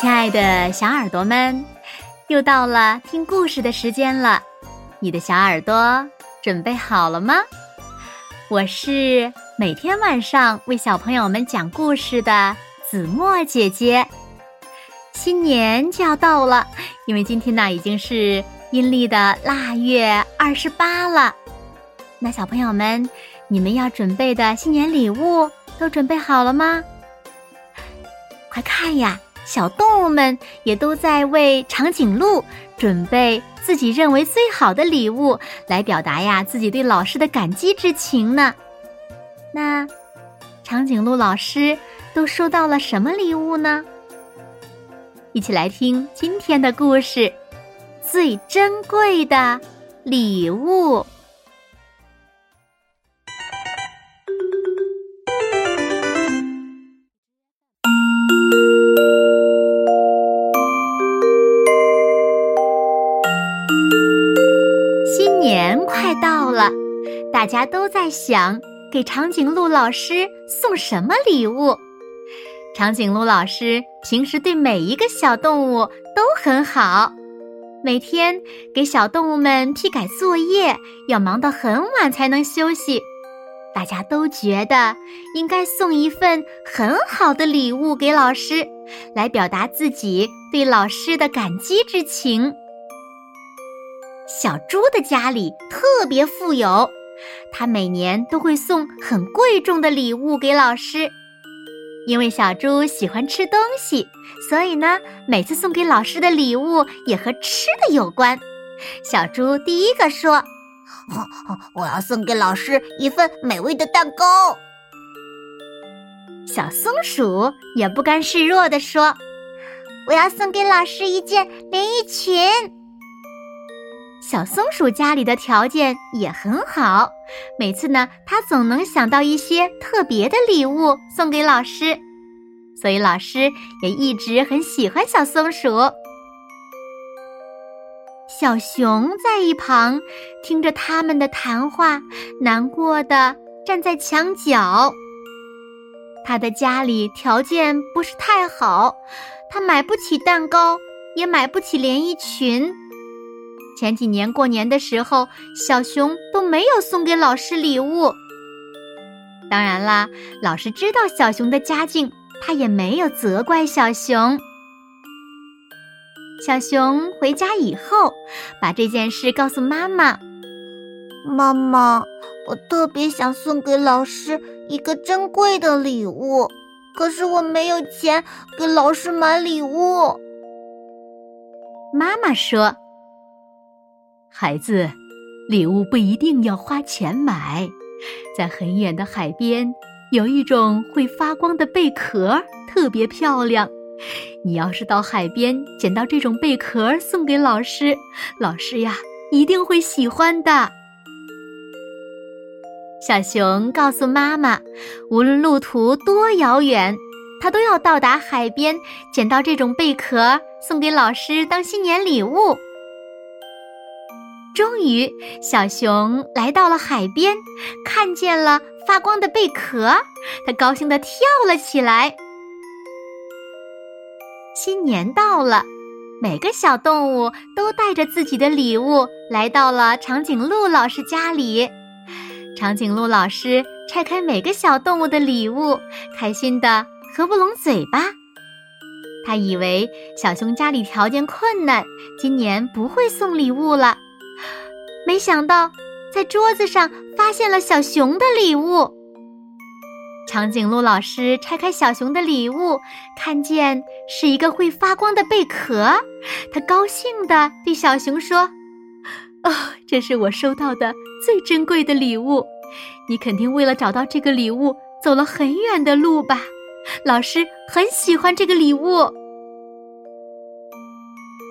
亲爱的小耳朵们，又到了听故事的时间了。你的小耳朵准备好了吗？我是每天晚上为小朋友们讲故事的子墨姐姐。新年就要到了，因为今天呢已经是阴历的腊月二十八了。那小朋友们，你们要准备的新年礼物都准备好了吗？快看呀！小动物们也都在为长颈鹿准备自己认为最好的礼物，来表达呀自己对老师的感激之情呢。那长颈鹿老师都收到了什么礼物呢？一起来听今天的故事：最珍贵的礼物。快到了，大家都在想给长颈鹿老师送什么礼物。长颈鹿老师平时对每一个小动物都很好，每天给小动物们批改作业，要忙到很晚才能休息。大家都觉得应该送一份很好的礼物给老师，来表达自己对老师的感激之情。小猪的家里特别富有，他每年都会送很贵重的礼物给老师。因为小猪喜欢吃东西，所以呢，每次送给老师的礼物也和吃的有关。小猪第一个说：“我要送给老师一份美味的蛋糕。”小松鼠也不甘示弱地说：“我要送给老师一件连衣裙。”小松鼠家里的条件也很好，每次呢，它总能想到一些特别的礼物送给老师，所以老师也一直很喜欢小松鼠。小熊在一旁听着他们的谈话，难过的站在墙角。他的家里条件不是太好，他买不起蛋糕，也买不起连衣裙。前几年过年的时候，小熊都没有送给老师礼物。当然啦，老师知道小熊的家境，他也没有责怪小熊。小熊回家以后，把这件事告诉妈妈：“妈妈，我特别想送给老师一个珍贵的礼物，可是我没有钱给老师买礼物。”妈妈说。孩子，礼物不一定要花钱买。在很远的海边，有一种会发光的贝壳，特别漂亮。你要是到海边捡到这种贝壳，送给老师，老师呀一定会喜欢的。小熊告诉妈妈，无论路途多遥远，它都要到达海边，捡到这种贝壳，送给老师当新年礼物。终于，小熊来到了海边，看见了发光的贝壳，它高兴地跳了起来。新年到了，每个小动物都带着自己的礼物来到了长颈鹿老师家里。长颈鹿老师拆开每个小动物的礼物，开心的合不拢嘴巴。他以为小熊家里条件困难，今年不会送礼物了。没想到，在桌子上发现了小熊的礼物。长颈鹿老师拆开小熊的礼物，看见是一个会发光的贝壳，他高兴地对小熊说：“哦，这是我收到的最珍贵的礼物。你肯定为了找到这个礼物走了很远的路吧？老师很喜欢这个礼物。”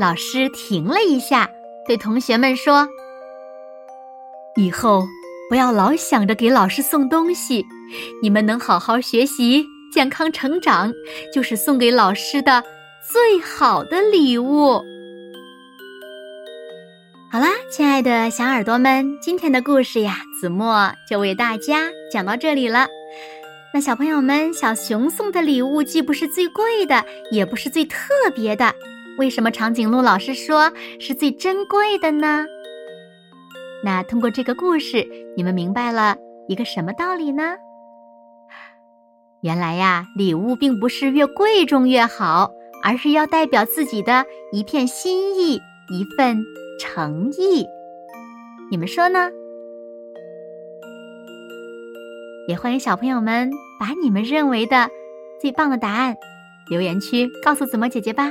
老师停了一下，对同学们说。以后不要老想着给老师送东西，你们能好好学习、健康成长，就是送给老师的最好的礼物。好啦，亲爱的小耳朵们，今天的故事呀，子墨就为大家讲到这里了。那小朋友们，小熊送的礼物既不是最贵的，也不是最特别的，为什么长颈鹿老师说是最珍贵的呢？那通过这个故事，你们明白了一个什么道理呢？原来呀，礼物并不是越贵重越好，而是要代表自己的一片心意，一份诚意。你们说呢？也欢迎小朋友们把你们认为的最棒的答案留言区告诉子墨姐姐吧。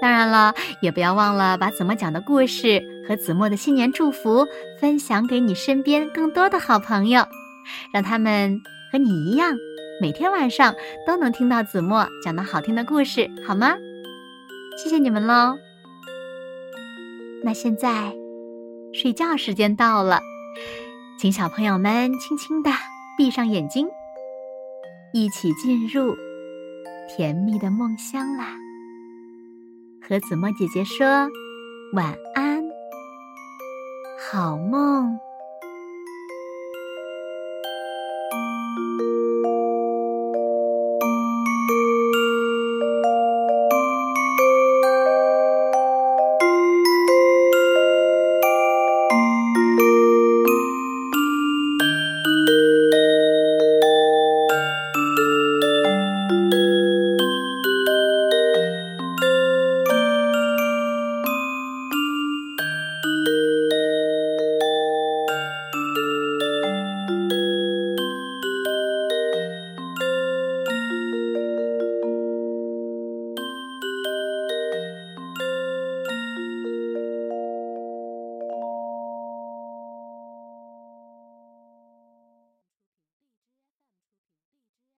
当然了，也不要忘了把子墨讲的故事和子墨的新年祝福分享给你身边更多的好朋友，让他们和你一样，每天晚上都能听到子墨讲的好听的故事，好吗？谢谢你们喽！那现在睡觉时间到了，请小朋友们轻轻的。闭上眼睛，一起进入甜蜜的梦乡啦！和子墨姐姐说晚安，好梦。